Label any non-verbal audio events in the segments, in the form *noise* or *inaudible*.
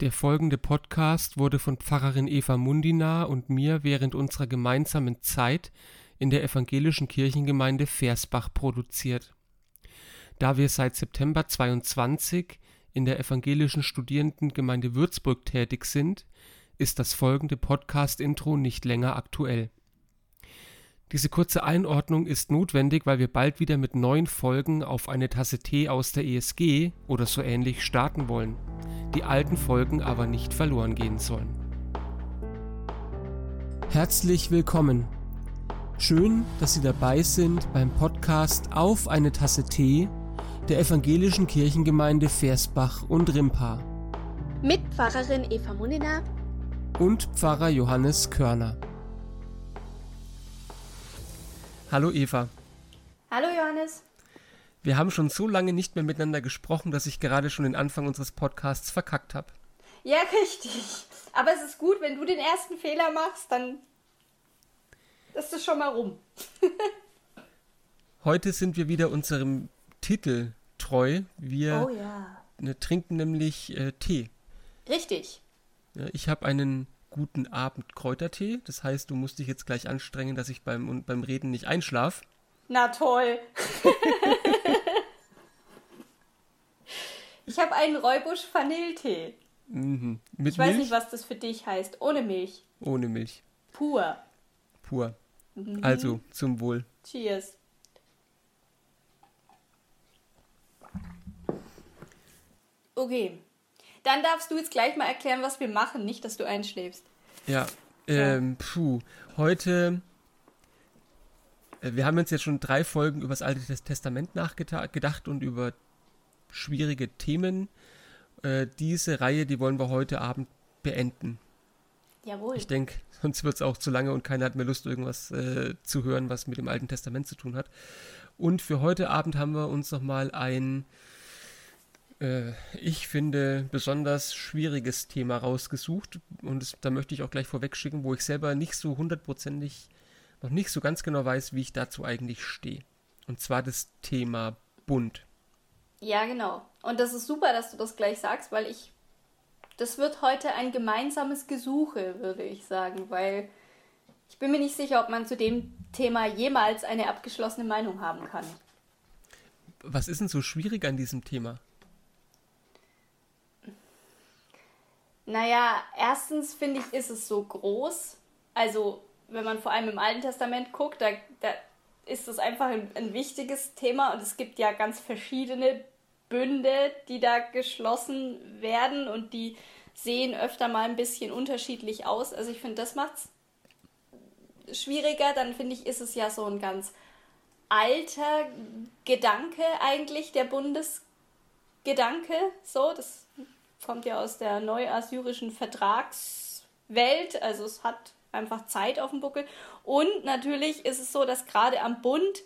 Der folgende Podcast wurde von Pfarrerin Eva Mundina und mir während unserer gemeinsamen Zeit in der evangelischen Kirchengemeinde Versbach produziert. Da wir seit September 22 in der evangelischen Studierendengemeinde Würzburg tätig sind, ist das folgende Podcast-Intro nicht länger aktuell. Diese kurze Einordnung ist notwendig, weil wir bald wieder mit neuen Folgen auf eine Tasse Tee aus der ESG oder so ähnlich starten wollen, die alten Folgen aber nicht verloren gehen sollen. Herzlich willkommen. Schön, dass Sie dabei sind beim Podcast Auf eine Tasse Tee der evangelischen Kirchengemeinde Versbach und Rimpa. Mit Pfarrerin Eva Munina und Pfarrer Johannes Körner. Hallo Eva. Hallo Johannes. Wir haben schon so lange nicht mehr miteinander gesprochen, dass ich gerade schon den Anfang unseres Podcasts verkackt habe. Ja, *laughs* richtig. Aber es ist gut, wenn du den ersten Fehler machst, dann ist es schon mal rum. *laughs* Heute sind wir wieder unserem Titel treu. Wir oh, ja. Ne, trinken nämlich äh, Tee. Richtig. Ich habe einen guten Abend Kräutertee. Das heißt, du musst dich jetzt gleich anstrengen, dass ich beim, beim Reden nicht einschlaf. Na toll. *laughs* ich habe einen Räubusch Vanilletee. Mhm. Mit ich weiß Milch? nicht, was das für dich heißt. Ohne Milch. Ohne Milch. Pur. Pur. Mhm. Also, zum Wohl. Cheers. Okay. Dann darfst du jetzt gleich mal erklären, was wir machen, nicht, dass du einschläfst. Ja, ähm, puh. Heute, äh, wir haben uns jetzt schon drei Folgen über das Alte Testament nachgedacht und über schwierige Themen. Äh, diese Reihe, die wollen wir heute Abend beenden. Jawohl. Ich denke, sonst wird es auch zu lange und keiner hat mehr Lust, irgendwas äh, zu hören, was mit dem Alten Testament zu tun hat. Und für heute Abend haben wir uns nochmal ein äh, ich finde, besonders schwieriges Thema rausgesucht. Und das, da möchte ich auch gleich vorweg schicken, wo ich selber nicht so hundertprozentig, noch nicht so ganz genau weiß, wie ich dazu eigentlich stehe. Und zwar das Thema Bund. Ja, genau. Und das ist super, dass du das gleich sagst, weil ich. Das wird heute ein gemeinsames Gesuche, würde ich sagen, weil ich bin mir nicht sicher, ob man zu dem Thema jemals eine abgeschlossene Meinung haben kann. Was ist denn so schwierig an diesem Thema? Naja, erstens finde ich, ist es so groß. Also, wenn man vor allem im Alten Testament guckt, da, da ist es einfach ein, ein wichtiges Thema und es gibt ja ganz verschiedene Bünde, die da geschlossen werden und die sehen öfter mal ein bisschen unterschiedlich aus. Also ich finde, das macht es schwieriger. Dann finde ich, ist es ja so ein ganz alter Gedanke eigentlich, der Bundesgedanke. So, das kommt ja aus der neuassyrischen Vertragswelt, also es hat einfach Zeit auf dem Buckel. Und natürlich ist es so, dass gerade am Bund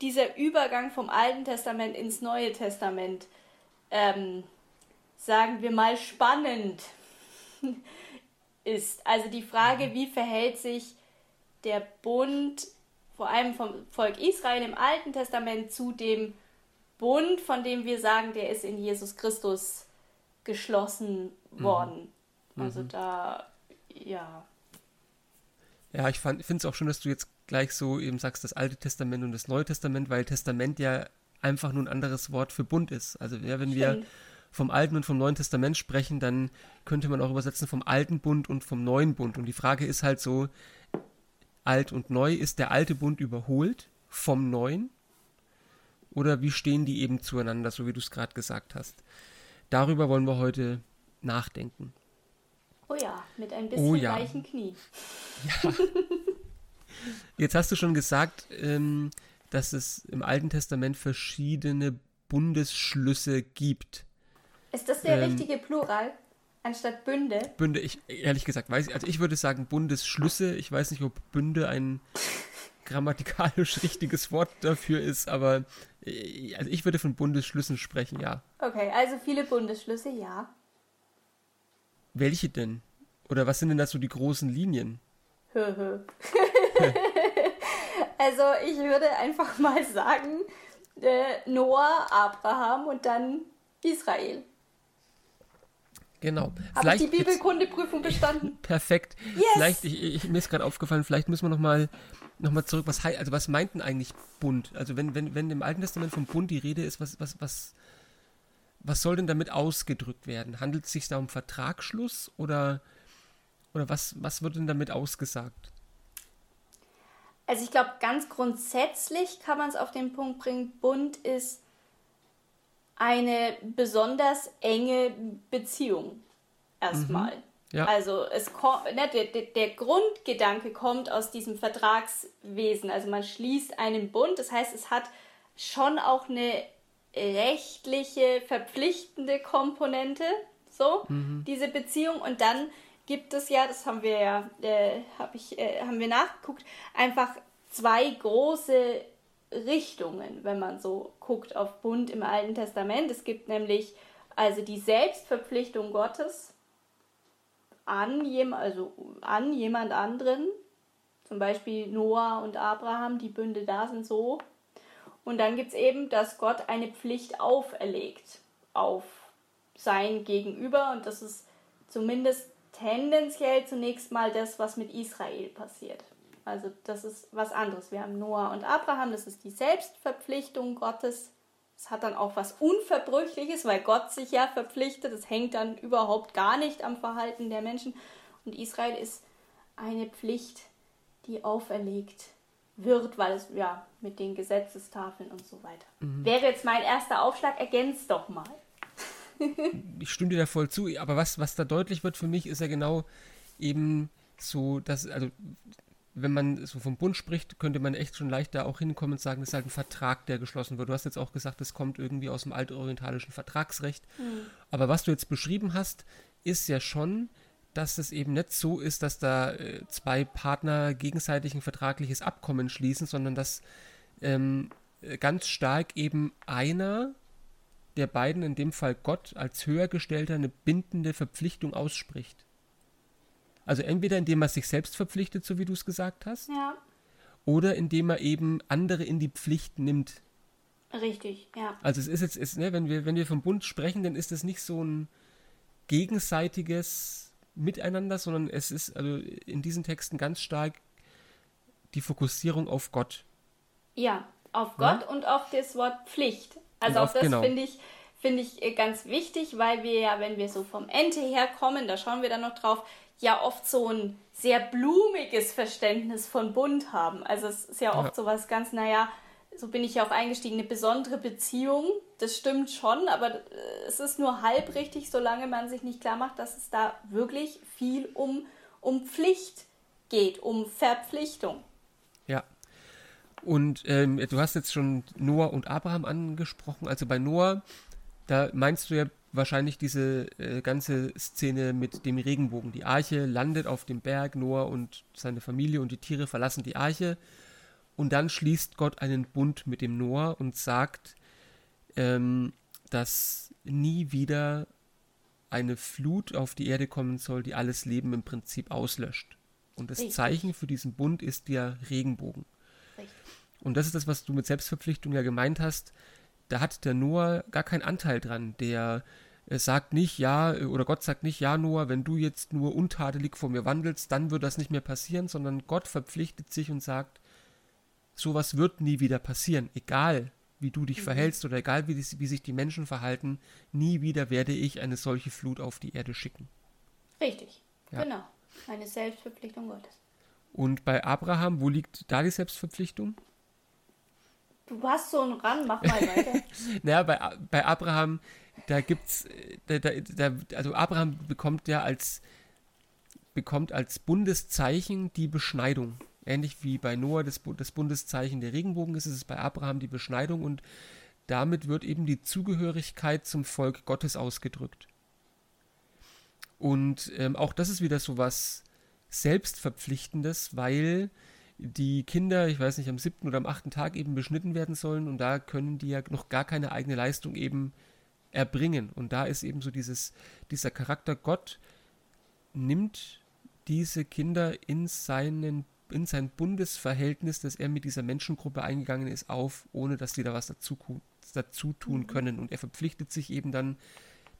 dieser Übergang vom Alten Testament ins Neue Testament, ähm, sagen wir mal, spannend *laughs* ist. Also die Frage, wie verhält sich der Bund, vor allem vom Volk Israel im Alten Testament, zu dem Bund, von dem wir sagen, der ist in Jesus Christus geschlossen worden. Mhm. Also mhm. da, ja. Ja, ich finde es auch schön, dass du jetzt gleich so eben sagst, das Alte Testament und das Neue Testament, weil Testament ja einfach nur ein anderes Wort für Bund ist. Also ja, wenn Stimmt. wir vom Alten und vom Neuen Testament sprechen, dann könnte man auch übersetzen vom Alten Bund und vom Neuen Bund. Und die Frage ist halt so, alt und neu, ist der alte Bund überholt vom Neuen? Oder wie stehen die eben zueinander, so wie du es gerade gesagt hast? Darüber wollen wir heute nachdenken. Oh ja, mit ein bisschen oh ja. weichen Knie. Ja. Jetzt hast du schon gesagt, ähm, dass es im Alten Testament verschiedene Bundesschlüsse gibt. Ist das der ähm, richtige Plural? Anstatt Bünde? Bünde, ich ehrlich gesagt weiß ich, also ich würde sagen Bundesschlüsse. Ich weiß nicht, ob Bünde ein grammatikalisch *laughs* richtiges Wort dafür ist, aber äh, also ich würde von Bundesschlüssen sprechen, ja. Okay, also viele Bundesschlüsse, ja. Welche denn? Oder was sind denn da so die großen Linien? *laughs* also ich würde einfach mal sagen, äh, Noah, Abraham und dann Israel. Genau. Habe ich die Bibelkundeprüfung *laughs* bestanden? Perfekt. Yes. Vielleicht, ich, ich, mir ist gerade aufgefallen, vielleicht müssen wir nochmal noch mal zurück, was, also was meinten eigentlich Bund? Also wenn, wenn, wenn im Alten Testament vom Bund die Rede ist, was, was, was, was soll denn damit ausgedrückt werden? Handelt es sich da um Vertragsschluss oder, oder was, was wird denn damit ausgesagt? Also ich glaube, ganz grundsätzlich kann man es auf den Punkt bringen, Bund ist eine besonders enge Beziehung erstmal. Mhm. Ja. Also es ne, der, der Grundgedanke kommt aus diesem Vertragswesen. Also man schließt einen Bund, das heißt, es hat schon auch eine rechtliche, verpflichtende Komponente, so, mhm. diese Beziehung. Und dann gibt es ja, das haben wir ja, äh, hab ich, äh, haben wir nachgeguckt, einfach zwei große Richtungen, wenn man so guckt auf Bund im Alten Testament. Es gibt nämlich also die Selbstverpflichtung Gottes an, jem, also an jemand anderen, zum Beispiel Noah und Abraham, die Bünde da sind so. Und dann gibt es eben, dass Gott eine Pflicht auferlegt auf sein Gegenüber und das ist zumindest tendenziell zunächst mal das, was mit Israel passiert. Also das ist was anderes. Wir haben Noah und Abraham, das ist die Selbstverpflichtung Gottes. Es hat dann auch was Unverbrüchliches, weil Gott sich ja verpflichtet. Das hängt dann überhaupt gar nicht am Verhalten der Menschen. Und Israel ist eine Pflicht, die auferlegt wird, weil es ja mit den Gesetzestafeln und so weiter. Mhm. Wäre jetzt mein erster Aufschlag, ergänzt doch mal. *laughs* ich stimme dir da voll zu, aber was, was da deutlich wird für mich, ist ja genau eben so, dass, also wenn man so vom Bund spricht, könnte man echt schon leicht da auch hinkommen und sagen, das ist halt ein Vertrag, der geschlossen wird. Du hast jetzt auch gesagt, das kommt irgendwie aus dem altorientalischen Vertragsrecht. Mhm. Aber was du jetzt beschrieben hast, ist ja schon, dass es eben nicht so ist, dass da äh, zwei Partner gegenseitig ein vertragliches Abkommen schließen, sondern dass ähm, ganz stark eben einer der beiden, in dem Fall Gott, als Höhergestellter eine bindende Verpflichtung ausspricht. Also entweder indem er sich selbst verpflichtet, so wie du es gesagt hast, ja. oder indem er eben andere in die Pflicht nimmt. Richtig, ja. Also es ist jetzt, ist, ne, wenn wir, wenn wir vom Bund sprechen, dann ist es nicht so ein gegenseitiges Miteinander, sondern es ist also in diesen Texten ganz stark die Fokussierung auf Gott. Ja, auf Gott ja? und auf das Wort Pflicht. Also auf, auch das genau. finde ich, find ich äh, ganz wichtig, weil wir ja, wenn wir so vom Ente herkommen, da schauen wir dann noch drauf, ja oft so ein sehr blumiges Verständnis von Bund haben. Also es ist ja oft ja. so was ganz, naja, so bin ich ja auch eingestiegen, eine besondere Beziehung. Das stimmt schon, aber äh, es ist nur halb richtig, solange man sich nicht klar macht, dass es da wirklich viel um, um Pflicht geht, um Verpflichtung. Ja. Und ähm, du hast jetzt schon Noah und Abraham angesprochen. Also bei Noah, da meinst du ja wahrscheinlich diese äh, ganze Szene mit dem Regenbogen. Die Arche landet auf dem Berg, Noah und seine Familie und die Tiere verlassen die Arche. Und dann schließt Gott einen Bund mit dem Noah und sagt, ähm, dass nie wieder eine Flut auf die Erde kommen soll, die alles Leben im Prinzip auslöscht. Und das Richtig. Zeichen für diesen Bund ist der Regenbogen. Richtig. Und das ist das, was du mit Selbstverpflichtung ja gemeint hast. Da hat der Noah gar keinen Anteil dran. Der es sagt nicht, ja, oder Gott sagt nicht, ja, Noah, wenn du jetzt nur untadelig vor mir wandelst, dann wird das nicht mehr passieren, sondern Gott verpflichtet sich und sagt, sowas wird nie wieder passieren, egal wie du dich mhm. verhältst oder egal wie, wie sich die Menschen verhalten, nie wieder werde ich eine solche Flut auf die Erde schicken. Richtig, ja. genau. Eine Selbstverpflichtung Gottes. Und bei Abraham, wo liegt da die Selbstverpflichtung? Du hast so einen Ran, mach mal weiter. *laughs* naja, bei, bei Abraham da gibt's, da, da, da, also Abraham bekommt ja als, bekommt als Bundeszeichen die Beschneidung. Ähnlich wie bei Noah das, das Bundeszeichen der Regenbogen ist, ist es bei Abraham die Beschneidung und damit wird eben die Zugehörigkeit zum Volk Gottes ausgedrückt. Und ähm, auch das ist wieder so was Selbstverpflichtendes, weil die Kinder, ich weiß nicht, am siebten oder am achten Tag eben beschnitten werden sollen und da können die ja noch gar keine eigene Leistung eben erbringen. Und da ist eben so dieses, dieser Charakter, Gott nimmt diese Kinder in seinen in sein Bundesverhältnis, das er mit dieser Menschengruppe eingegangen ist, auf, ohne dass die da was dazu, dazu tun mhm. können. Und er verpflichtet sich eben dann,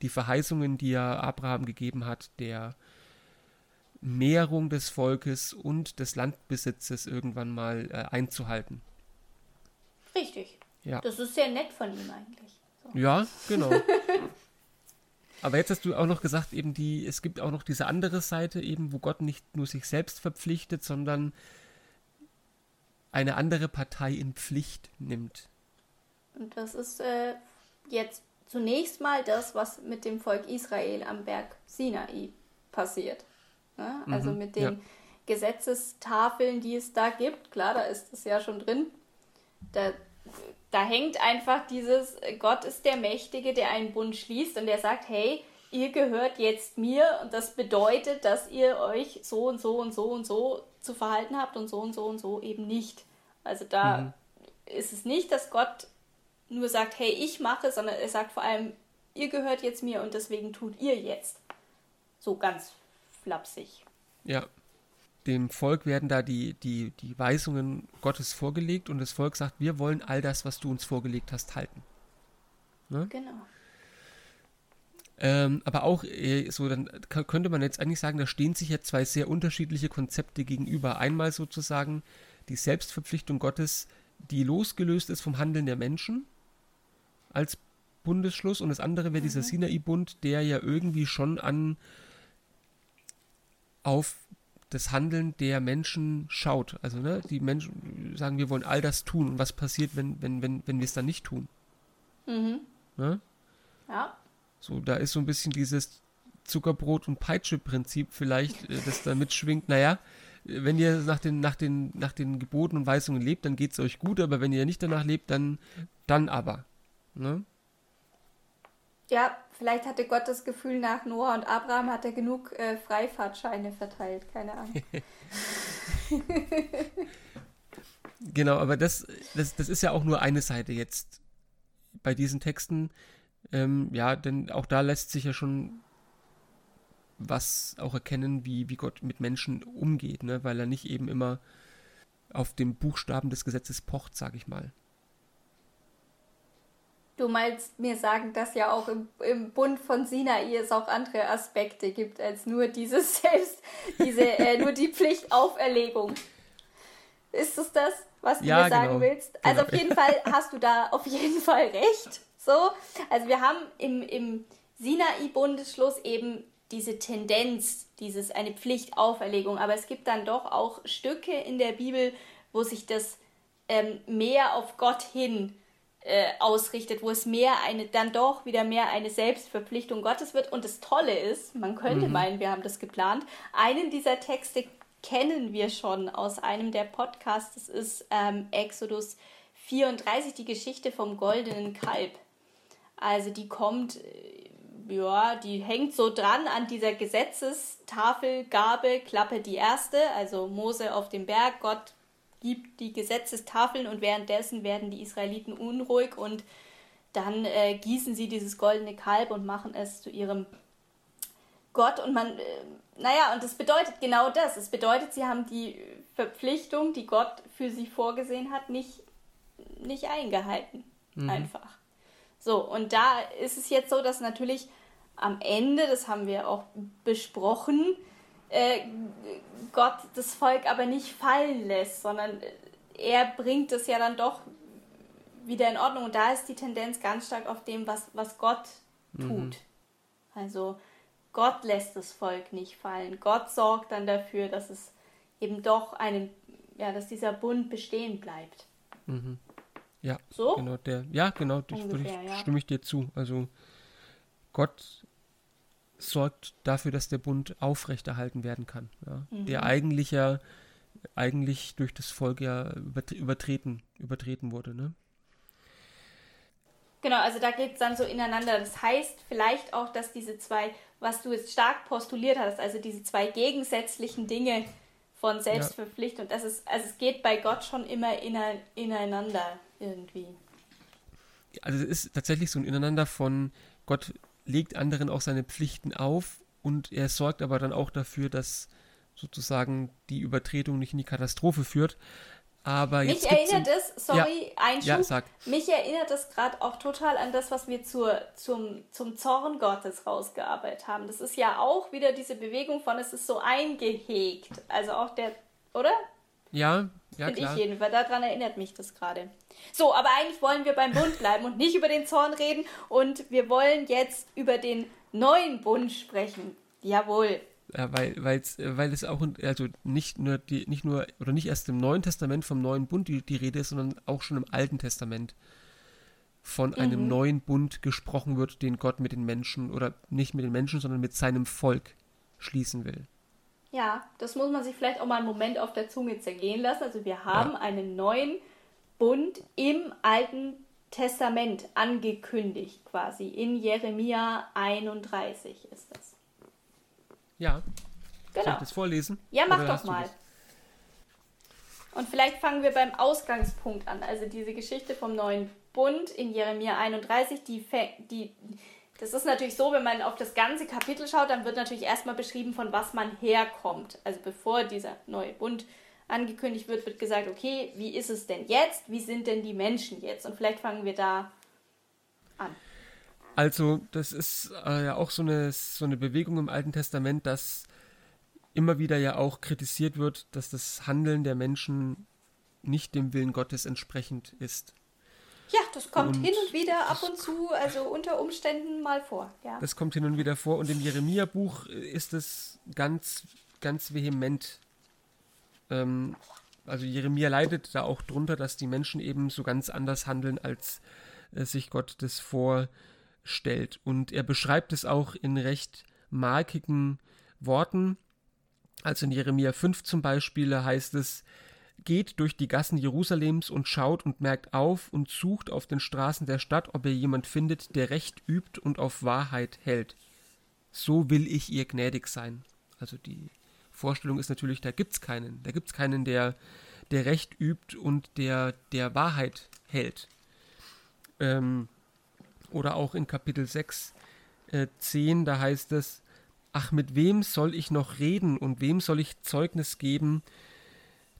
die Verheißungen, die er Abraham gegeben hat, der Mehrung des Volkes und des Landbesitzes irgendwann mal äh, einzuhalten. Richtig. Ja. Das ist sehr nett von ihm eigentlich. So. Ja, genau. *laughs* Aber jetzt hast du auch noch gesagt, eben die, es gibt auch noch diese andere Seite, eben, wo Gott nicht nur sich selbst verpflichtet, sondern eine andere Partei in Pflicht nimmt. Und das ist äh, jetzt zunächst mal das, was mit dem Volk Israel am Berg Sinai passiert. Ne? Also mhm, mit den ja. Gesetzestafeln, die es da gibt. Klar, da ist es ja schon drin. Da, da hängt einfach dieses, Gott ist der Mächtige, der einen Bund schließt und der sagt, hey, ihr gehört jetzt mir und das bedeutet, dass ihr euch so und so und so und so zu verhalten habt und so und so und so eben nicht. Also da mhm. ist es nicht, dass Gott nur sagt, hey, ich mache, sondern er sagt vor allem, ihr gehört jetzt mir und deswegen tut ihr jetzt. So ganz flapsig. Ja. Dem Volk werden da die, die, die Weisungen Gottes vorgelegt und das Volk sagt, wir wollen all das, was du uns vorgelegt hast, halten. Ne? Genau. Ähm, aber auch äh, so, dann könnte man jetzt eigentlich sagen, da stehen sich ja zwei sehr unterschiedliche Konzepte gegenüber. Einmal sozusagen die Selbstverpflichtung Gottes, die losgelöst ist vom Handeln der Menschen als Bundesschluss und das andere wäre mhm. dieser Sinai-Bund, der ja irgendwie schon an auf das Handeln der Menschen schaut. Also ne, die Menschen sagen, wir wollen all das tun und was passiert, wenn, wenn, wenn, wenn wir es dann nicht tun. Mhm. Ne? Ja. So, da ist so ein bisschen dieses Zuckerbrot- und Peitsche-Prinzip vielleicht, äh, das da mitschwingt. Naja, wenn ihr nach den, nach den, nach den Geboten und Weisungen lebt, dann geht es euch gut, aber wenn ihr nicht danach lebt, dann, dann aber. Ne? Ja, vielleicht hatte Gott das Gefühl, nach Noah und Abraham hat er genug äh, Freifahrtscheine verteilt, keine Ahnung. *laughs* genau, aber das, das, das ist ja auch nur eine Seite jetzt bei diesen Texten. Ähm, ja, denn auch da lässt sich ja schon was auch erkennen, wie, wie Gott mit Menschen umgeht, ne? weil er nicht eben immer auf dem Buchstaben des Gesetzes pocht, sag ich mal. Du meinst mir sagen, dass ja auch im, im Bund von Sinai es auch andere Aspekte gibt als nur dieses *laughs* Selbst, diese, äh, nur die Pflichtauferlegung. Ist es das, was du ja, mir sagen genau. willst? Also genau. auf jeden Fall hast du da auf jeden Fall recht. So, also wir haben im, im Sinai-Bundesschluss eben diese Tendenz, dieses eine Pflichtauferlegung, aber es gibt dann doch auch Stücke in der Bibel, wo sich das ähm, mehr auf Gott hin äh, ausrichtet, wo es mehr eine, dann doch wieder mehr eine Selbstverpflichtung Gottes wird. Und das Tolle ist, man könnte mhm. meinen, wir haben das geplant, einen dieser Texte kennen wir schon aus einem der Podcasts, das ist ähm, Exodus 34, die Geschichte vom goldenen Kalb. Also die kommt, äh, ja, die hängt so dran an dieser Gesetzestafelgabe, Klappe die erste, also Mose auf dem Berg, Gott gibt die Gesetzestafeln und währenddessen werden die Israeliten unruhig und dann äh, gießen sie dieses goldene Kalb und machen es zu ihrem Gott und man, äh, naja, und das bedeutet genau das. Es bedeutet, sie haben die Verpflichtung, die Gott für sie vorgesehen hat, nicht, nicht eingehalten. Mhm. Einfach. So, und da ist es jetzt so, dass natürlich am Ende, das haben wir auch besprochen, äh, Gott das Volk aber nicht fallen lässt, sondern er bringt es ja dann doch wieder in Ordnung. Und da ist die Tendenz ganz stark auf dem, was, was Gott tut. Mhm. Also Gott lässt das Volk nicht fallen. Gott sorgt dann dafür, dass es eben doch einen, ja, dass dieser Bund bestehen bleibt. Mhm. Ja, so? genau der. Ja, genau, Ungefähr, ich, ja. stimme ich dir zu. Also Gott sorgt dafür, dass der Bund aufrechterhalten werden kann. Ja? Mhm. Der eigentlich ja eigentlich durch das Volk ja übertreten, übertreten wurde. Ne? Genau, also da geht es dann so ineinander. Das heißt vielleicht auch, dass diese zwei, was du jetzt stark postuliert hast, also diese zwei gegensätzlichen Dinge von Selbstverpflichtung, ja. das ist, also es geht bei Gott schon immer ineinander irgendwie. Also es ist tatsächlich so ein Ineinander von Gott legt anderen auch seine Pflichten auf und er sorgt aber dann auch dafür, dass sozusagen die Übertretung nicht in die Katastrophe führt. Aber mich jetzt gibt's erinnert in- es, sorry, Einschub, Ja, sag. mich erinnert es gerade auch total an das, was wir zur, zum, zum Zorn Gottes rausgearbeitet haben. Das ist ja auch wieder diese Bewegung von, es ist so eingehegt. Also auch der, oder? Ja, ja Finde ich jedenfalls. Daran erinnert mich das gerade. So, aber eigentlich wollen wir beim Bund bleiben und nicht über den Zorn reden. Und wir wollen jetzt über den neuen Bund sprechen. Jawohl. Ja, weil, weil's, weil es auch, also nicht nur, die, nicht nur, oder nicht erst im Neuen Testament vom neuen Bund die, die Rede ist, sondern auch schon im Alten Testament von einem Mhm. neuen Bund gesprochen wird, den Gott mit den Menschen, oder nicht mit den Menschen, sondern mit seinem Volk schließen will. Ja, das muss man sich vielleicht auch mal einen Moment auf der Zunge zergehen lassen. Also wir haben Ja. einen neuen Bund im Alten Testament angekündigt, quasi. In Jeremia 31 ist das. Ja, soll Genau. ich das vorlesen? Ja, mach Oder doch mal. Und vielleicht fangen wir beim Ausgangspunkt an. Also diese Geschichte vom neuen Bund in Jeremia 31, die, die das ist natürlich so, wenn man auf das ganze Kapitel schaut, dann wird natürlich erstmal beschrieben, von was man herkommt. Also bevor dieser neue Bund angekündigt wird, wird gesagt, okay, wie ist es denn jetzt? Wie sind denn die Menschen jetzt? Und vielleicht fangen wir da an. Also, das ist äh, ja auch so eine, so eine Bewegung im Alten Testament, dass immer wieder ja auch kritisiert wird, dass das Handeln der Menschen nicht dem Willen Gottes entsprechend ist. Das kommt Und hin und wieder ab und zu, also unter Umständen mal vor. Ja. Das kommt hin und wieder vor und im Jeremia-Buch ist es ganz, ganz vehement. Ähm, also Jeremia leidet da auch drunter, dass die Menschen eben so ganz anders handeln, als äh, sich Gott das vorstellt. Und er beschreibt es auch in recht markigen Worten. Also in Jeremia 5 zum Beispiel heißt es, Geht durch die Gassen Jerusalems und schaut und merkt auf und sucht auf den Straßen der Stadt, ob ihr jemand findet, der Recht übt und auf Wahrheit hält. So will ich ihr gnädig sein. Also die Vorstellung ist natürlich, da gibt's keinen. Da gibt's keinen, der, der Recht übt und der, der Wahrheit hält. Ähm, oder auch in Kapitel 6, äh, 10, da heißt es, Ach, mit wem soll ich noch reden und wem soll ich Zeugnis geben,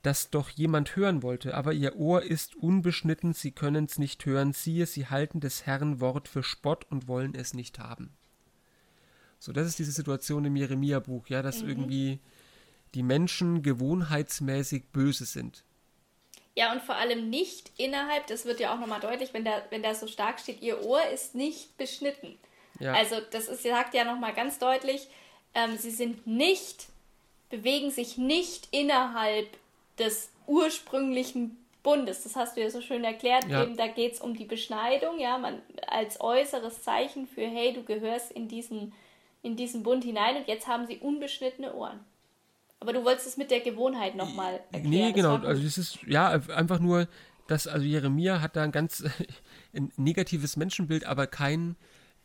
das doch jemand hören wollte, aber ihr Ohr ist unbeschnitten, sie können's nicht hören, siehe, sie halten des Herrn Wort für Spott und wollen es nicht haben. So, das ist diese Situation im Jeremia-Buch, ja, dass irgendwie die Menschen gewohnheitsmäßig böse sind. Ja, und vor allem nicht innerhalb, das wird ja auch nochmal deutlich, wenn da, wenn da so stark steht, ihr Ohr ist nicht beschnitten. Ja, Also das ist, sagt ja nochmal ganz deutlich, ähm, sie sind nicht, bewegen sich nicht innerhalb des ursprünglichen Bundes. Das hast du ja so schön erklärt. Ja. Eben, da geht es um die Beschneidung, ja, man als äußeres Zeichen für, hey, du gehörst in diesen, in diesen Bund hinein und jetzt haben sie unbeschnittene Ohren. Aber du wolltest es mit der Gewohnheit nochmal erklären. nee, Das genau, gut. also das ist, ja, einfach nur, dass, also Jeremia hat da ein ganz *laughs* ein negatives Menschenbild, aber kein,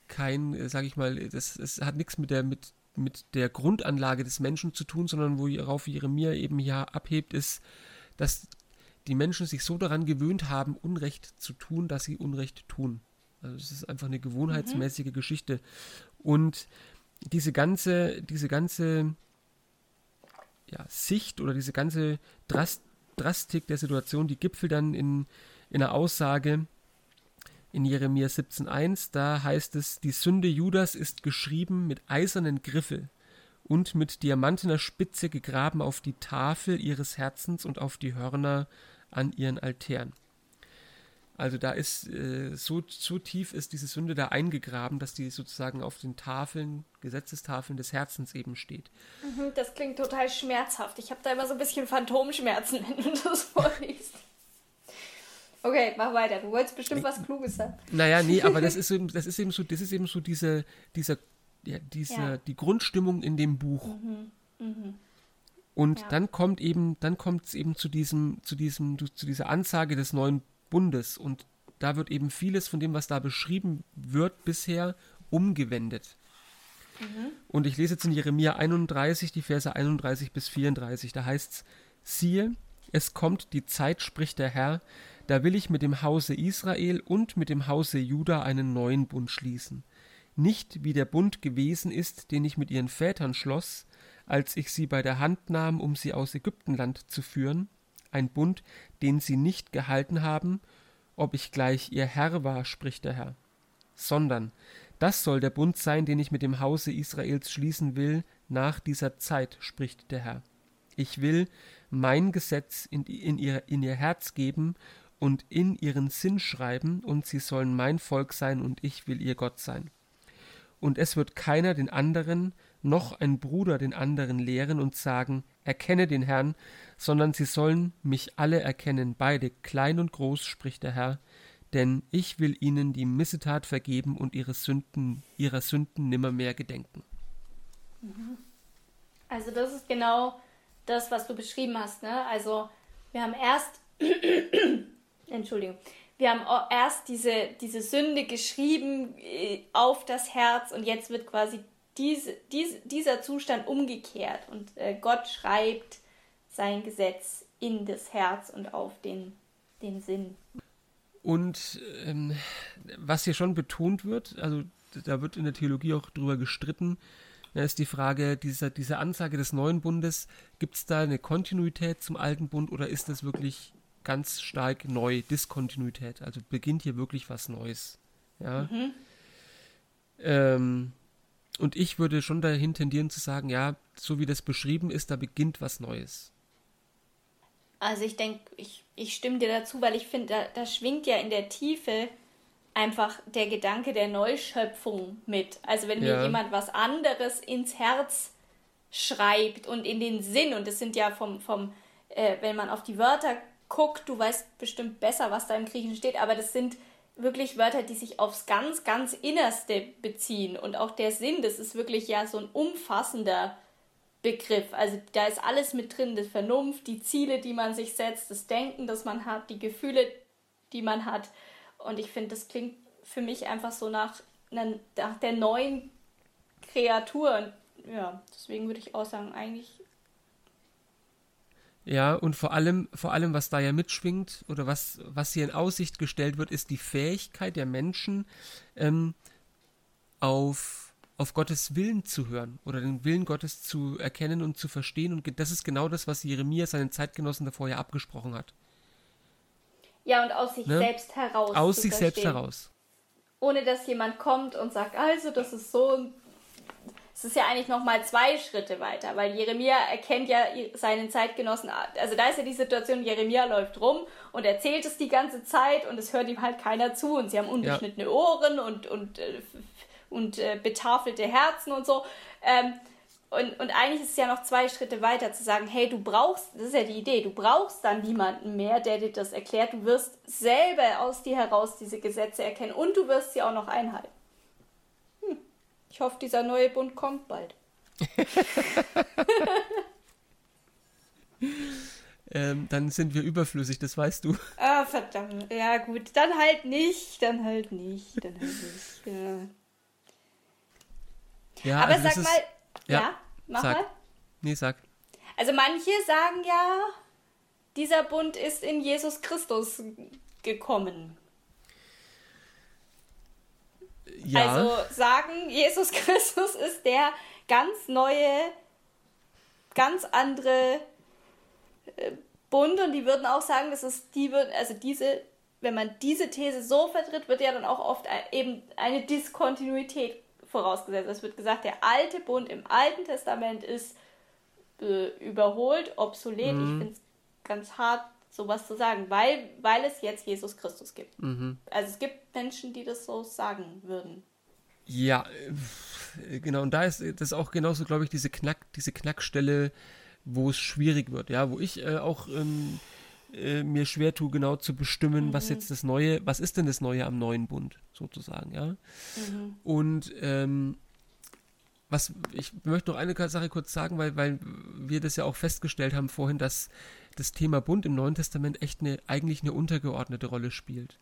kein, äh, sag ich mal, das, es hat nichts mit der, mit, mit der Grundanlage des Menschen zu tun, sondern worauf Jeremia eben hier abhebt, ist, dass die Menschen sich so daran gewöhnt haben, Unrecht zu tun, dass sie Unrecht tun. Also es ist einfach eine gewohnheitsmäßige Geschichte. Und diese ganze, diese ganze ja, Sicht oder diese ganze Drast Drastik der Situation, die gipfelt dann in, in einer Aussage in Jeremia 17.1, da heißt es, die Sünde Judas ist geschrieben mit eisernen Griffel und mit diamantener Spitze gegraben auf die Tafel ihres Herzens und auf die Hörner an ihren Altären. Also da ist äh, so, so tief ist diese Sünde da eingegraben, dass die sozusagen auf den Tafeln, Gesetzestafeln des Herzens eben steht. Mhm, Das klingt total schmerzhaft. Ich habe da immer so ein bisschen Phantomschmerzen, *laughs* wenn du das vorliest. Okay, mach weiter. Du wolltest bestimmt was Kluges sagen. Naja, nee, *laughs* aber das ist eben, das ist eben so, das ist eben so diese, dieser, ja, diese, Ja. die Grundstimmung in dem Buch. Und Ja. dann kommt eben, dann kommt es eben zu diesem, zu diesem, zu dieser Ansage des neuen Bundes und da wird eben vieles von dem, was da beschrieben wird, bisher umgewendet. Und ich lese jetzt in Jeremia 31, die Verse 31 bis 34, da heißt es, siehe, es kommt die Zeit, spricht der Herr, da will ich mit dem Hause Israel und mit dem Hause Juda einen neuen Bund schließen. Nicht wie der Bund gewesen ist, den ich mit ihren Vätern schloss, als ich sie bei der Hand nahm, um sie aus Ägyptenland zu führen, ein Bund, den sie nicht gehalten haben, ob ich gleich ihr Herr war, spricht der Herr. Sondern das soll der Bund sein, den ich mit dem Hause Israels schließen will nach dieser Zeit, spricht der Herr. Ich will mein Gesetz in, in, ihr, in ihr Herz geben und in ihren Sinn schreiben, und sie sollen mein Volk sein, und ich will ihr Gott sein. Und es wird keiner den anderen, noch ein Bruder den anderen lehren und sagen, erkenne den Herrn, sondern sie sollen mich alle erkennen, beide, klein und groß, spricht der Herr, denn ich will ihnen die Missetat vergeben und ihre Sünden, ihrer Sünden nimmermehr gedenken. Also das ist genau das, was du beschrieben hast. Ne? Also wir haben erst, Entschuldigung, wir haben erst diese, diese Sünde geschrieben äh, auf das Herz und jetzt wird quasi diese, diese, dieser Zustand umgekehrt und äh, Gott schreibt sein Gesetz in das Herz und auf den, den Sinn. Und ähm, was hier schon betont wird, also da wird in der Theologie auch drüber gestritten, ist die Frage dieser, dieser Ansage des neuen Bundes, gibt es da eine Kontinuität zum alten Bund oder ist das wirklich ganz stark neu, Diskontinuität? Also beginnt hier wirklich was Neues. Ja. Mhm. Ähm, und ich würde schon dahin tendieren zu sagen, ja, so wie das beschrieben ist, da beginnt was Neues. Also ich denke, ich, ich stimme dir dazu, weil ich finde, da, da schwingt ja in der Tiefe einfach der Gedanke der Neuschöpfung mit. Also wenn ja. mir jemand was anderes ins Herz schreibt und in den Sinn, und das sind ja vom, vom äh, wenn man auf die Wörter guckt, du weißt bestimmt besser, was da im Griechischen steht, aber das sind wirklich Wörter, die sich aufs ganz, ganz Innerste beziehen. Und auch der Sinn, das ist wirklich ja so ein umfassender Begriff. Also da ist alles mit drin, die Vernunft, die Ziele, die man sich setzt, das Denken, das man hat, die Gefühle, die man hat. Und ich finde, das klingt für mich einfach so nach, nach der neuen Kreatur. Ja, deswegen würde ich auch sagen, eigentlich. Ja, und vor allem, vor allem, was da ja mitschwingt oder was, was hier in Aussicht gestellt wird, ist die Fähigkeit der Menschen, ähm, auf, auf Gottes Willen zu hören oder den Willen Gottes zu erkennen und zu verstehen. Und das ist genau das, was Jeremia seinen Zeitgenossen davor ja abgesprochen hat. Ja, und aus sich ne? selbst heraus. Aus sich verstehen. selbst heraus. Ohne dass jemand kommt und sagt, also das ist so. Es ist ja eigentlich nochmal zwei Schritte weiter, weil Jeremia erkennt ja seinen Zeitgenossen. Also da ist ja die Situation, Jeremia läuft rum und erzählt es die ganze Zeit und es hört ihm halt keiner zu und sie haben unbeschnittene ja. Ohren und, und, äh, und äh, betafelte Herzen und so. Ähm, und, und eigentlich ist es ja noch zwei Schritte weiter zu sagen, hey, du brauchst, das ist ja die Idee, du brauchst dann niemanden mehr, der dir das erklärt. Du wirst selber aus dir heraus diese Gesetze erkennen und du wirst sie auch noch einhalten. Ich hoffe, dieser neue Bund kommt bald. *laughs* ähm, dann sind wir überflüssig, das weißt du. Ah, verdammt. Ja, gut. Dann halt nicht, dann halt nicht, dann halt nicht. Ja. ja Aber also sag mal, ja, ja mach sag. mal. Nee, sag. Also manche sagen ja, dieser Bund ist in Jesus Christus gekommen. Ja. Also sagen, Jesus *laughs* Christus ist der ganz neue, ganz andere äh, Bund und die würden auch sagen, dass es die würden, also diese, wenn man diese These so vertritt, wird ja dann auch oft eben eine Diskontinuität vorausgesetzt. Es wird gesagt, der alte Bund im Alten Testament ist äh, überholt, obsolet. Mhm. Ich finde es ganz hart, sowas zu sagen, weil, weil es jetzt Jesus Christus gibt. Mhm. Also es gibt Menschen, die das so sagen würden. Ja, äh, genau. Und da ist das auch genauso, glaube ich, diese Knack, diese Knackstelle, wo es schwierig wird, ja, wo ich äh, auch ähm, äh, mir schwer tue, genau zu bestimmen, mhm. was jetzt das Neue, was ist denn das Neue am neuen Bund, sozusagen, ja. Mhm. Und ähm, was, ich möchte noch eine Sache kurz sagen, weil, weil wir das ja auch festgestellt haben vorhin, dass das Thema Bund im Neuen Testament echt eine, eigentlich eine untergeordnete Rolle spielt.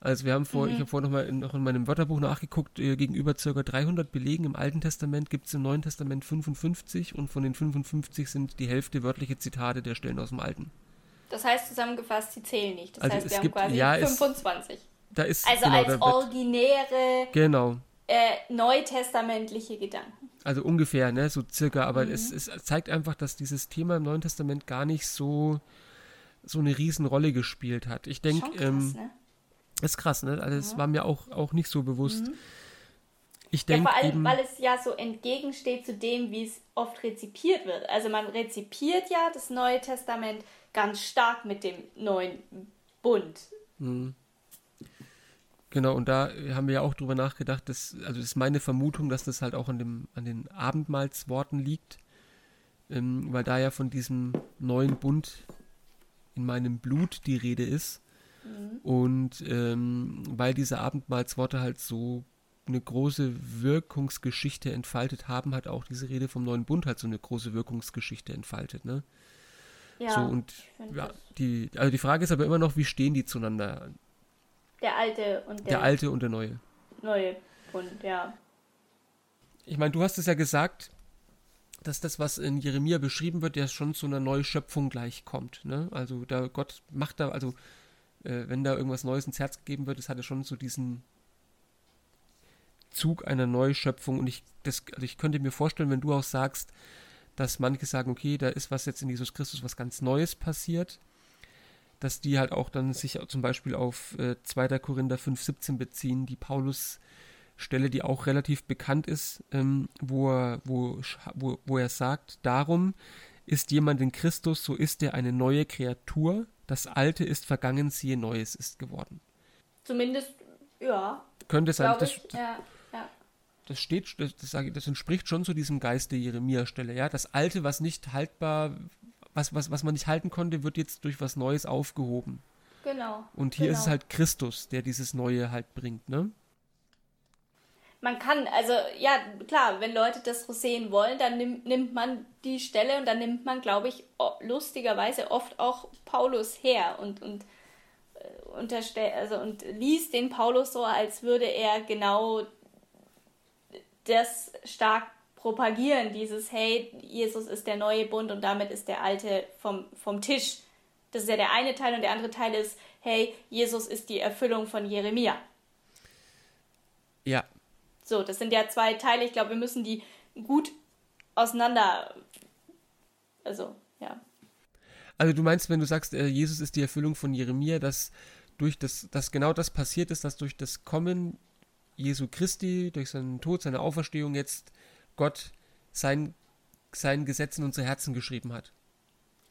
Also wir haben vor, mhm. ich habe vorhin noch mal in, noch in meinem Wörterbuch nachgeguckt, äh, gegenüber ca. 300 Belegen im Alten Testament gibt es im Neuen Testament 55 und von den 55 sind die Hälfte wörtliche Zitate der Stellen aus dem Alten. Das heißt zusammengefasst, sie zählen nicht. Das also heißt, wir haben quasi ja, 25. Es, da ist, also genau, als originäre genau. Äh, neutestamentliche Gedanken. Also ungefähr, ne, so circa, aber mhm. es, es zeigt einfach, dass dieses Thema im Neuen Testament gar nicht so so eine Riesenrolle gespielt hat. Ich denke, ähm, ne? ist krass, ne? Also das ja. war mir auch, auch nicht so bewusst. Mhm. Ich denke ja, vor allem, eben, weil es ja so entgegensteht zu dem, wie es oft rezipiert wird. Also man rezipiert ja das Neue Testament ganz stark mit dem neuen Bund. Mhm. Genau, und da haben wir ja auch drüber nachgedacht, dass, also das ist meine Vermutung, dass das halt auch an, dem, an den Abendmahlsworten liegt, ähm, weil da ja von diesem neuen Bund in meinem Blut die Rede ist. Mhm. Und ähm, weil diese Abendmahlsworte halt so eine große Wirkungsgeschichte entfaltet haben, hat auch diese Rede vom neuen Bund halt so eine große Wirkungsgeschichte entfaltet, ne? Ja. So, und ja, die, also die Frage ist aber immer noch, wie stehen die zueinander? Der alte und der, der alte und der neue. Neue Bund, ja. Ich meine, du hast es ja gesagt, dass das, was in Jeremia beschrieben wird, ja schon zu einer Neuschöpfung gleichkommt. Ne? Also da Gott macht da, also äh, wenn da irgendwas Neues ins Herz gegeben wird, das hat ja schon so diesen Zug einer Neuschöpfung. Und ich, das, also ich könnte mir vorstellen, wenn du auch sagst, dass manche sagen, okay, da ist was jetzt in Jesus Christus, was ganz Neues passiert, dass die halt auch dann sich zum Beispiel auf äh, 2. Korinther 5,17 beziehen, die Paulus Stelle, die auch relativ bekannt ist, ähm, wo, er, wo, wo, wo er sagt, darum ist jemand in Christus, so ist er eine neue Kreatur, das Alte ist vergangen, siehe Neues ist geworden. Zumindest, ja. Könnte sein. Das, ich, ja, ja. das steht, das, das, das entspricht schon zu diesem Geist der Jeremia-Stelle, ja. Das Alte, was nicht haltbar, was, was, was man nicht halten konnte, wird jetzt durch was Neues aufgehoben. Genau. Und hier genau. ist es halt Christus, der dieses Neue halt bringt, ne? man kann, also ja, klar, wenn Leute das so sehen wollen, dann nimmt, nimmt man die Stelle und dann nimmt man, glaube ich, lustigerweise oft auch Paulus her und, und äh, unterstellt, also und liest den Paulus so, als würde er genau das stark propagieren, dieses Hey, Jesus ist der neue Bund und damit ist der alte vom, vom Tisch. Das ist ja der eine Teil und der andere Teil ist, hey, Jesus ist die Erfüllung von Jeremia. Ja, so, das sind ja zwei Teile. Ich glaube, wir müssen die gut auseinander. Also, ja. Also du meinst, wenn du sagst, äh, Jesus ist die Erfüllung von Jeremia, dass durch das, dass genau das passiert ist, dass durch das Kommen Jesu Christi, durch seinen Tod, seine Auferstehung jetzt Gott sein, sein Gesetz in unsere Herzen geschrieben hat.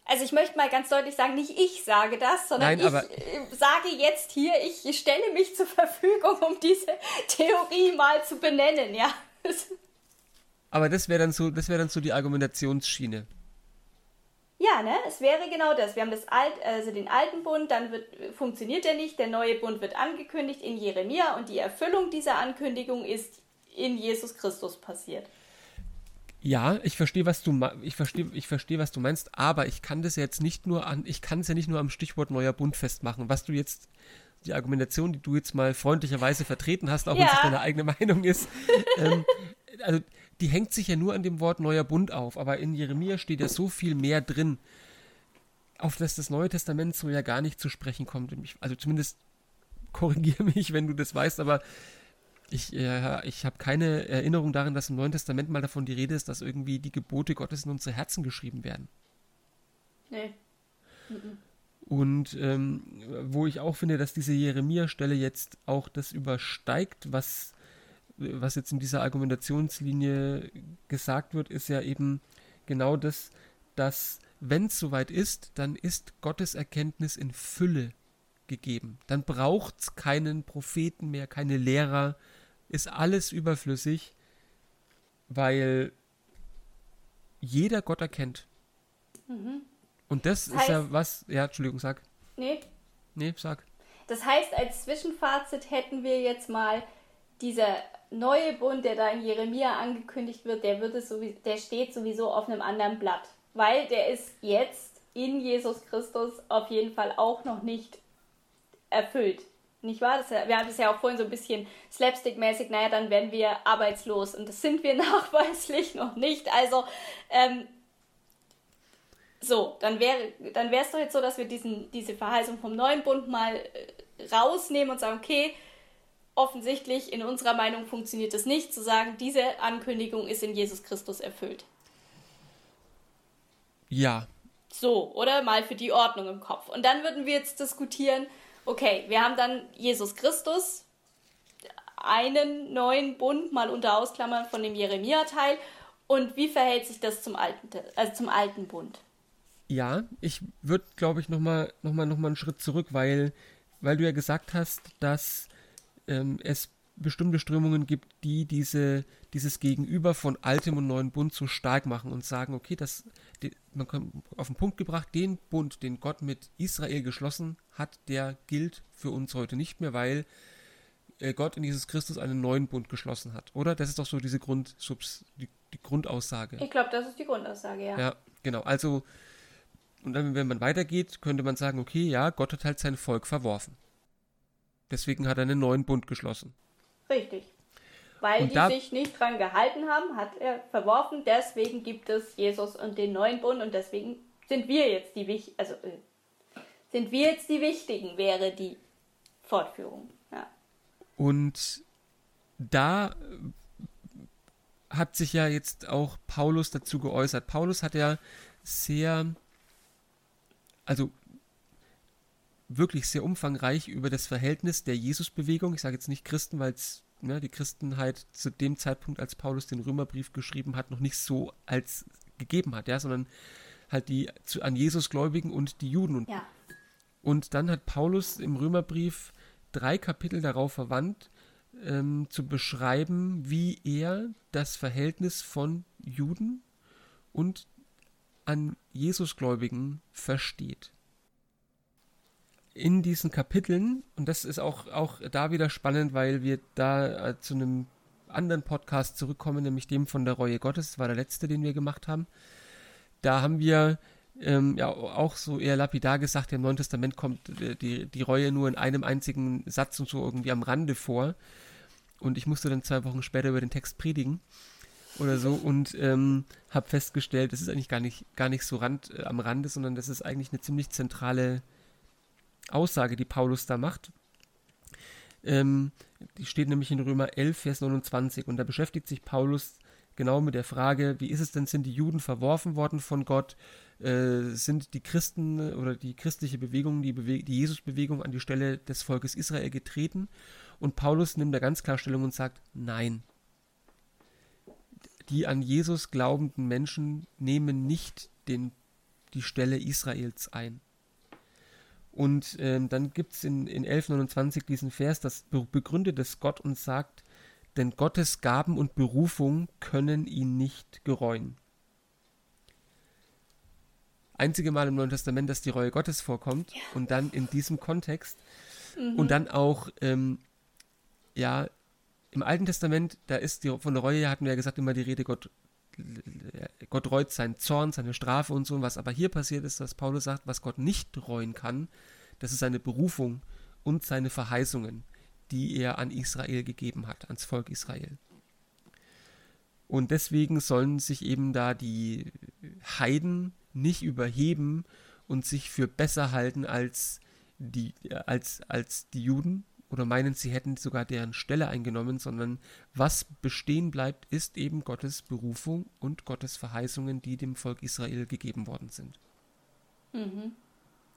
Also ich möchte mal ganz deutlich sagen, nicht ich sage das, sondern Nein, ich äh, sage jetzt hier, ich stelle mich zur Verfügung, um diese Theorie mal zu benennen, ja. *laughs* Aber das wäre dann so, das wäre dann so die Argumentationsschiene. Ja, ne? Es wäre genau das. Wir haben das Alt, also den alten Bund, dann wird, funktioniert er nicht, der neue Bund wird angekündigt in Jeremia und die Erfüllung dieser Ankündigung ist in Jesus Christus passiert. Ja, ich verstehe, was du ich verstehe, ich verstehe, was du meinst, aber ich kann das jetzt nicht nur an, ich kann es ja nicht nur am Stichwort neuer Bund festmachen. Was du jetzt, die Argumentation, die du jetzt mal freundlicherweise vertreten hast, auch ja. wenn es deine eigene Meinung ist, *laughs* ähm, also die hängt sich ja nur an dem Wort neuer Bund auf, aber in Jeremia steht ja so viel mehr drin, auf das das Neue Testament so ja gar nicht zu sprechen kommt. Also zumindest korrigiere mich, wenn du das weißt, aber ich, äh, ich habe keine Erinnerung daran, dass im Neuen Testament mal davon die Rede ist, dass irgendwie die Gebote Gottes in unsere Herzen geschrieben werden. Nee. Mhm. Und ähm, wo ich auch finde, dass diese Jeremia-Stelle jetzt auch das übersteigt, was, was jetzt in dieser Argumentationslinie gesagt wird, ist ja eben genau das, dass wenn es soweit ist, dann ist Gottes Erkenntnis in Fülle gegeben. Dann braucht es keinen Propheten mehr, keine Lehrer, ist alles überflüssig, weil jeder Gott erkennt. Mhm. Und das, das heißt, ist ja was, ja, Entschuldigung, sag. Nee. Nee, sag. Das heißt, als Zwischenfazit hätten wir jetzt mal dieser neue Bund, der da in Jeremia angekündigt wird, der, wird es sowieso, der steht sowieso auf einem anderen Blatt. Weil der ist jetzt in Jesus Christus auf jeden Fall auch noch nicht erfüllt. Nicht wahr? Das, wir hatten es ja auch vorhin so ein bisschen slapstick-mäßig, naja, dann werden wir arbeitslos. Und das sind wir *laughs* nachweislich noch nicht. Also, ähm, so, dann wäre dann es doch jetzt so, dass wir diesen, diese Verheißung vom neuen Bund mal äh, rausnehmen und sagen, okay, offensichtlich in unserer Meinung funktioniert es nicht, zu sagen, diese Ankündigung ist in Jesus Christus erfüllt. Ja. So, oder mal für die Ordnung im Kopf. Und dann würden wir jetzt diskutieren, okay, wir haben dann Jesus Christus, einen neuen Bund mal unter Ausklammern von dem Jeremia-Teil. Und wie verhält sich das zum alten, also zum alten Bund? Ja, ich würde, glaube ich, nochmal noch mal, noch mal einen Schritt zurück, weil, weil du ja gesagt hast, dass ähm, es bestimmte Strömungen gibt, die diese, dieses Gegenüber von altem und neuen Bund so stark machen und sagen, okay, das, die, man kommt auf den Punkt gebracht, den Bund, den Gott mit Israel geschlossen hat, der gilt für uns heute nicht mehr, weil äh, Gott in Jesus Christus einen neuen Bund geschlossen hat, oder? Das ist doch so diese Grund, die, die Grundaussage. Ich glaube, das ist die Grundaussage, ja. Ja, genau. Also, und dann, wenn man weitergeht, könnte man sagen, okay, ja, Gott hat halt sein Volk verworfen. Deswegen hat er einen neuen Bund geschlossen. Richtig. Weil und die sich nicht dran gehalten haben, hat er verworfen. Deswegen gibt es Jesus und den neuen Bund und deswegen sind wir jetzt die also äh, sind wir jetzt die Wichtigen, wäre die Fortführung. Ja. Und da hat sich ja jetzt auch Paulus dazu geäußert. Paulus hat ja sehr, also wirklich sehr umfangreich über das Verhältnis der Jesusbewegung, ich sage jetzt nicht Christen, weil es ne, die Christenheit zu dem Zeitpunkt, als Paulus den Römerbrief geschrieben hat, noch nicht so als gegeben hat, ja, sondern halt die zu, an Jesus Gläubigen und die Juden. Und, ja. und dann hat Paulus im Römerbrief drei Kapitel darauf verwandt, ähm, zu beschreiben, wie er das Verhältnis von Juden und an Jesusgläubigen versteht in diesen Kapiteln, und das ist auch, auch da wieder spannend, weil wir da äh, zu einem anderen Podcast zurückkommen, nämlich dem von der Reue Gottes, das war der letzte, den wir gemacht haben. Da haben wir ähm, ja auch so eher lapidar gesagt, im Neuen Testament kommt äh, die, die Reue nur in einem einzigen Satz und so irgendwie am Rande vor. Und ich musste dann zwei Wochen später über den Text predigen oder so und ähm, habe festgestellt, das ist eigentlich gar nicht, gar nicht so rand, äh, am Rande, sondern das ist eigentlich eine ziemlich zentrale Aussage, die Paulus da macht. Ähm, die steht nämlich in Römer 11, Vers 29 und da beschäftigt sich Paulus genau mit der Frage, wie ist es denn, sind die Juden verworfen worden von Gott? Äh, sind die Christen oder die christliche Bewegung, die, Bewe die Jesus-Bewegung an die Stelle des Volkes Israel getreten? Und Paulus nimmt da ganz klar Stellung und sagt, nein. Die an Jesus glaubenden Menschen nehmen nicht den, die Stelle Israels ein. Und ähm, dann gibt es in, in 1129 diesen Vers, das begründet es Gott und sagt, denn Gottes Gaben und Berufung können ihn nicht gereuen. Einzige Mal im Neuen Testament, dass die Reue Gottes vorkommt ja. und dann in diesem Kontext mhm. und dann auch, ähm, ja, im Alten Testament, da ist die, von der Reue, hatten wir ja gesagt, immer die Rede, Gott Gott reut seinen Zorn, seine Strafe und so. Und was aber hier passiert ist, dass Paulus sagt, was Gott nicht reuen kann, das ist seine Berufung und seine Verheißungen, die er an Israel gegeben hat, ans Volk Israel. Und deswegen sollen sich eben da die Heiden nicht überheben und sich für besser halten als die, als, als die Juden, oder meinen, sie hätten sogar deren Stelle eingenommen, sondern was bestehen bleibt, ist eben Gottes Berufung und Gottes Verheißungen, die dem Volk Israel gegeben worden sind. Mhm.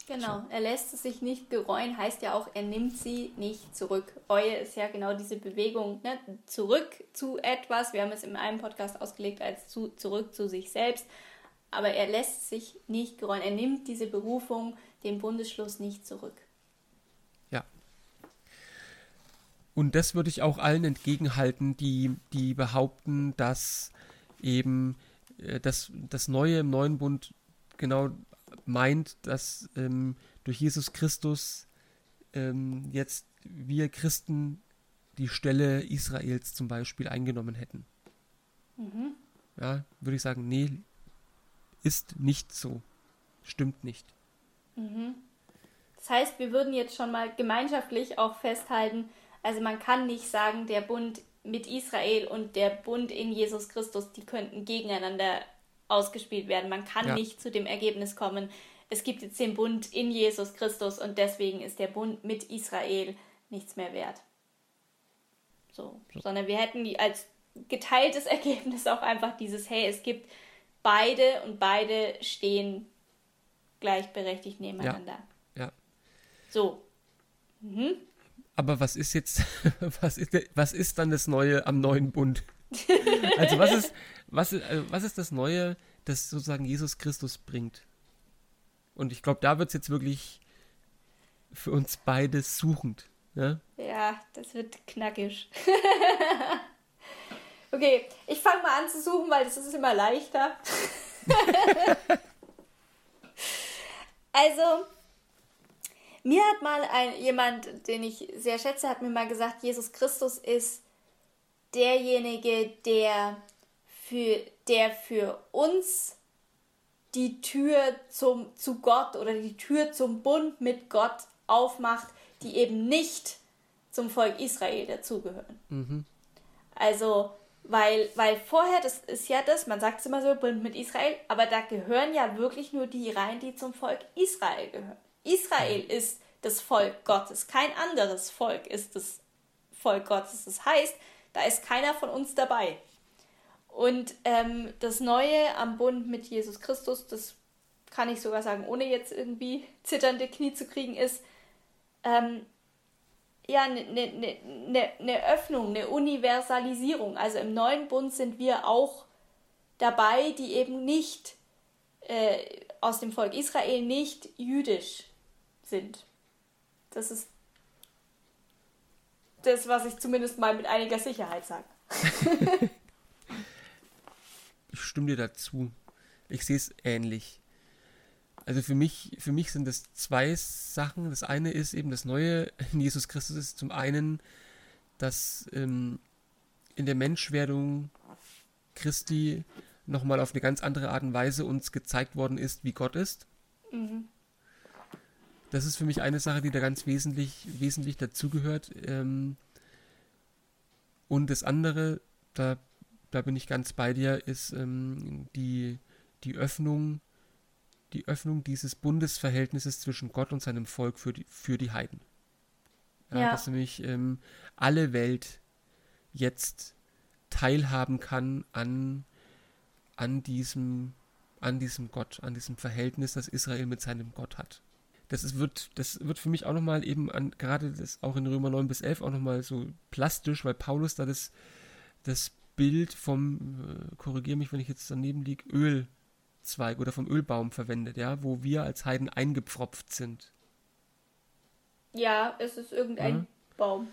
Genau, so. er lässt es sich nicht gereuen, heißt ja auch, er nimmt sie nicht zurück. Reue ist ja genau diese Bewegung, ne? zurück zu etwas. Wir haben es in einem Podcast ausgelegt als zu, zurück zu sich selbst. Aber er lässt sich nicht gereuen. Er nimmt diese Berufung, den Bundesschluss nicht zurück. Und das würde ich auch allen entgegenhalten, die, die behaupten, dass eben äh, das, das Neue im neuen Bund genau meint, dass ähm, durch Jesus Christus ähm, jetzt wir Christen die Stelle Israels zum Beispiel eingenommen hätten. Mhm. Ja, würde ich sagen, nee, ist nicht so. Stimmt nicht. Mhm. Das heißt, wir würden jetzt schon mal gemeinschaftlich auch festhalten, also man kann nicht sagen, der Bund mit Israel und der Bund in Jesus Christus, die könnten gegeneinander ausgespielt werden. Man kann ja. nicht zu dem Ergebnis kommen, es gibt jetzt den Bund in Jesus Christus und deswegen ist der Bund mit Israel nichts mehr wert. So, so. sondern wir hätten als geteiltes *laughs* Ergebnis auch einfach dieses, hey, es gibt beide und beide stehen gleichberechtigt nebeneinander. Ja. ja. So. Mhm. Aber was ist jetzt, *laughs* was ist, was ist dann das Neue am neuen Bund? Also was ist, was, also was ist das Neue, das sozusagen Jesus Christus bringt? Und ich glaube, da wird es jetzt wirklich für uns beide suchend. Ja, ja das wird knackig. *laughs* okay, ich fange mal an zu suchen, weil das ist immer leichter. *laughs* also, mir hat mal ein, jemand, den ich sehr schätze, hat mir mal gesagt, Jesus Christus ist derjenige, der für, der für uns die Tür zum, zu Gott oder die Tür zum Bund mit Gott aufmacht, die eben nicht zum Volk Israel dazugehören. Mhm. Also, weil, weil vorher, das ist ja das, man sagt es immer so, Bund mit Israel, aber da gehören ja wirklich nur die rein, die zum Volk Israel gehören. Israel ist das Volk Gottes, kein anderes Volk ist das Volk Gottes. Das heißt, da ist keiner von uns dabei. Und ähm, das Neue am Bund mit Jesus Christus, das kann ich sogar sagen, ohne jetzt irgendwie zitternde Knie zu kriegen, ist ähm, ja eine ne, ne, ne, ne Öffnung, eine Universalisierung. Also im neuen Bund sind wir auch dabei, die eben nicht äh, aus dem Volk Israel nicht jüdisch sind. Das ist das, was ich zumindest mal mit einiger Sicherheit sage. *laughs* ich stimme dir dazu. Ich sehe es ähnlich. Also für mich, für mich sind das zwei Sachen. Das eine ist eben das Neue in Jesus Christus ist zum einen, dass ähm, in der Menschwerdung Christi nochmal auf eine ganz andere Art und Weise uns gezeigt worden ist, wie Gott ist. Mhm. Das ist für mich eine Sache, die da ganz wesentlich, wesentlich dazugehört. Ähm, und das andere, da, da bin ich ganz bei dir, ist ähm, die, die Öffnung, die Öffnung dieses Bundesverhältnisses zwischen Gott und seinem Volk für die, für die Heiden. Ja, ja. Dass nämlich ähm, alle Welt jetzt teilhaben kann an, an diesem an diesem Gott, an diesem Verhältnis, das Israel mit seinem Gott hat das ist, wird, das wird für mich auch nochmal eben an, gerade das auch in Römer 9 bis 11 auch nochmal so plastisch, weil Paulus da das, das Bild vom, äh, korrigiere mich, wenn ich jetzt daneben liege, Ölzweig oder vom Ölbaum verwendet, ja, wo wir als Heiden eingepfropft sind. Ja, es ist irgendein ja. Baum.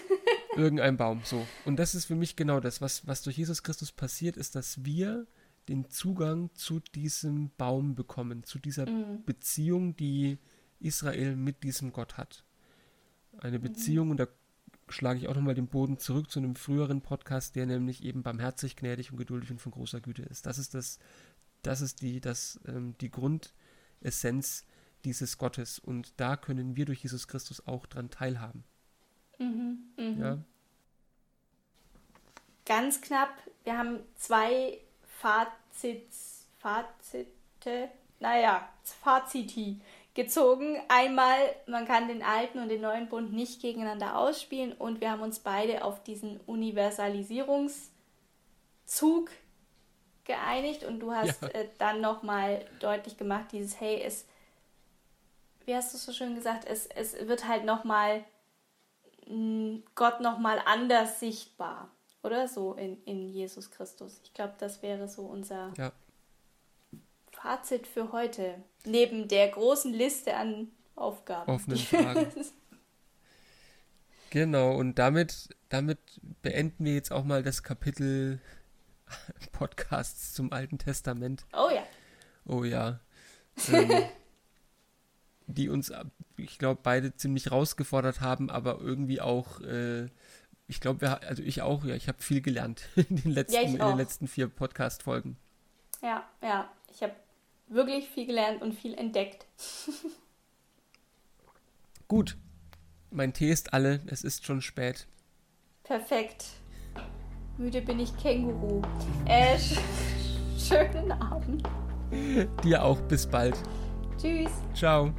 *laughs* irgendein Baum, so. Und das ist für mich genau das, was, was durch Jesus Christus passiert, ist, dass wir den Zugang zu diesem Baum bekommen, zu dieser mhm. Beziehung, die Israel mit diesem Gott hat. Eine Beziehung, mhm. und da schlage ich auch nochmal den Boden zurück zu einem früheren Podcast, der nämlich eben barmherzig, gnädig und geduldig und von großer Güte ist. Das ist das, das ist die, das, ähm, die Grundessenz dieses Gottes. Und da können wir durch Jesus Christus auch dran teilhaben. Mhm, mh. ja. Ganz knapp, wir haben zwei Fazits, Fazite, naja, Faziti gezogen. Einmal, man kann den alten und den neuen Bund nicht gegeneinander ausspielen und wir haben uns beide auf diesen Universalisierungszug geeinigt und du hast ja. äh, dann nochmal deutlich gemacht, dieses Hey, es, wie hast du so schön gesagt, es, es wird halt nochmal hm, Gott nochmal anders sichtbar, oder so in, in Jesus Christus. Ich glaube, das wäre so unser ja. Fazit für heute. Neben der großen Liste an Aufgaben. Offenen *laughs* Fragen. genau, und damit, damit beenden wir jetzt auch mal das Kapitel *laughs* Podcasts zum Alten Testament. Oh ja. Oh ja. *laughs* Ähm, die uns, ich glaube, beide ziemlich rausgefordert haben, aber irgendwie auch, äh, ich glaube, also ich auch, ja, ich habe viel gelernt in den letzten, ja, in den letzten vier Podcast-Folgen. Ja, ja, ich habe wirklich viel gelernt und viel entdeckt. *laughs* Gut. Mein Tee ist alle, es ist schon spät. Perfekt. Müde bin ich Känguru. Äh, sch schönen Abend. *laughs* Dir auch, bis bald. Tschüss. Ciao.